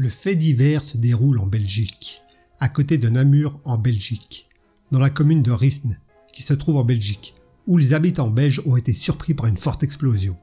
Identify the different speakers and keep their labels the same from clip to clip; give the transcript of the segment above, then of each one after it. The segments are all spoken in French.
Speaker 1: Le fait divers se déroule en Belgique, à côté de Namur en Belgique, dans la commune de Risne, qui se trouve en Belgique, où les habitants belges ont été surpris par une forte explosion.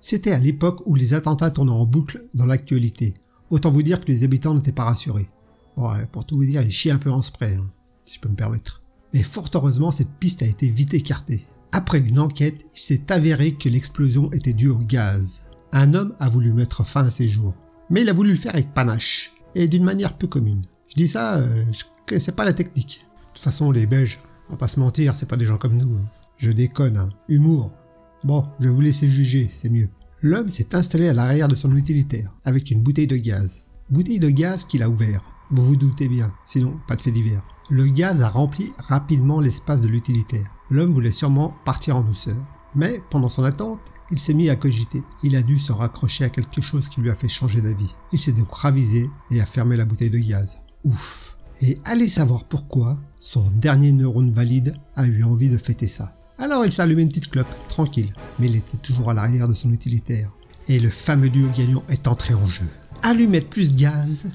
Speaker 1: C'était à l'époque où les attentats tournaient en boucle dans l'actualité. Autant vous dire que les habitants n'étaient pas rassurés. Bon, pour tout vous dire, ils chient un peu en spray, hein, si je peux me permettre. Mais fort heureusement, cette piste a été vite écartée. Après une enquête, il s'est avéré que l'explosion était due au gaz. Un homme a voulu mettre fin à ses jours, mais il a voulu le faire avec panache, et d'une manière peu commune. Je dis ça, euh, je connaissais pas la technique. De toute façon, les Belges, on va pas se mentir, c'est pas des gens comme nous. Hein. Je déconne, hein. Humour. Bon, je vais vous laisser juger, c'est mieux. L'homme s'est installé à l'arrière de son utilitaire, avec une bouteille de gaz. Bouteille de gaz qu'il a ouvert. Vous vous doutez bien, sinon pas de fait divers. Le gaz a rempli rapidement l'espace de l'utilitaire. L'homme voulait sûrement partir en douceur. Mais pendant son attente, il s'est mis à cogiter. Il a dû se raccrocher à quelque chose qui lui a fait changer d'avis. Il s'est donc ravisé et a fermé la bouteille de gaz. Ouf. Et allez savoir pourquoi son dernier neurone valide a eu envie de fêter ça. Alors il s'est allumé une petite clope, tranquille, mais il était toujours à l'arrière de son utilitaire. Et le fameux duo gagnant est entré en jeu. Allumette plus gaz,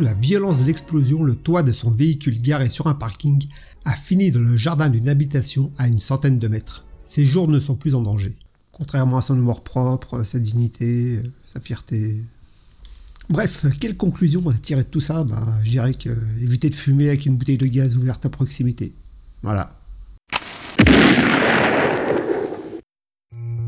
Speaker 1: La violence de l'explosion, le toit de son véhicule garé sur un parking a fini dans le jardin d'une habitation à une centaine de mètres. Ses jours ne sont plus en danger. Contrairement à son humour propre, sa dignité, sa fierté. Bref, quelle conclusion à tirer de tout ça? Bah, Je dirais que éviter de fumer avec une bouteille de gaz ouverte à proximité. Voilà.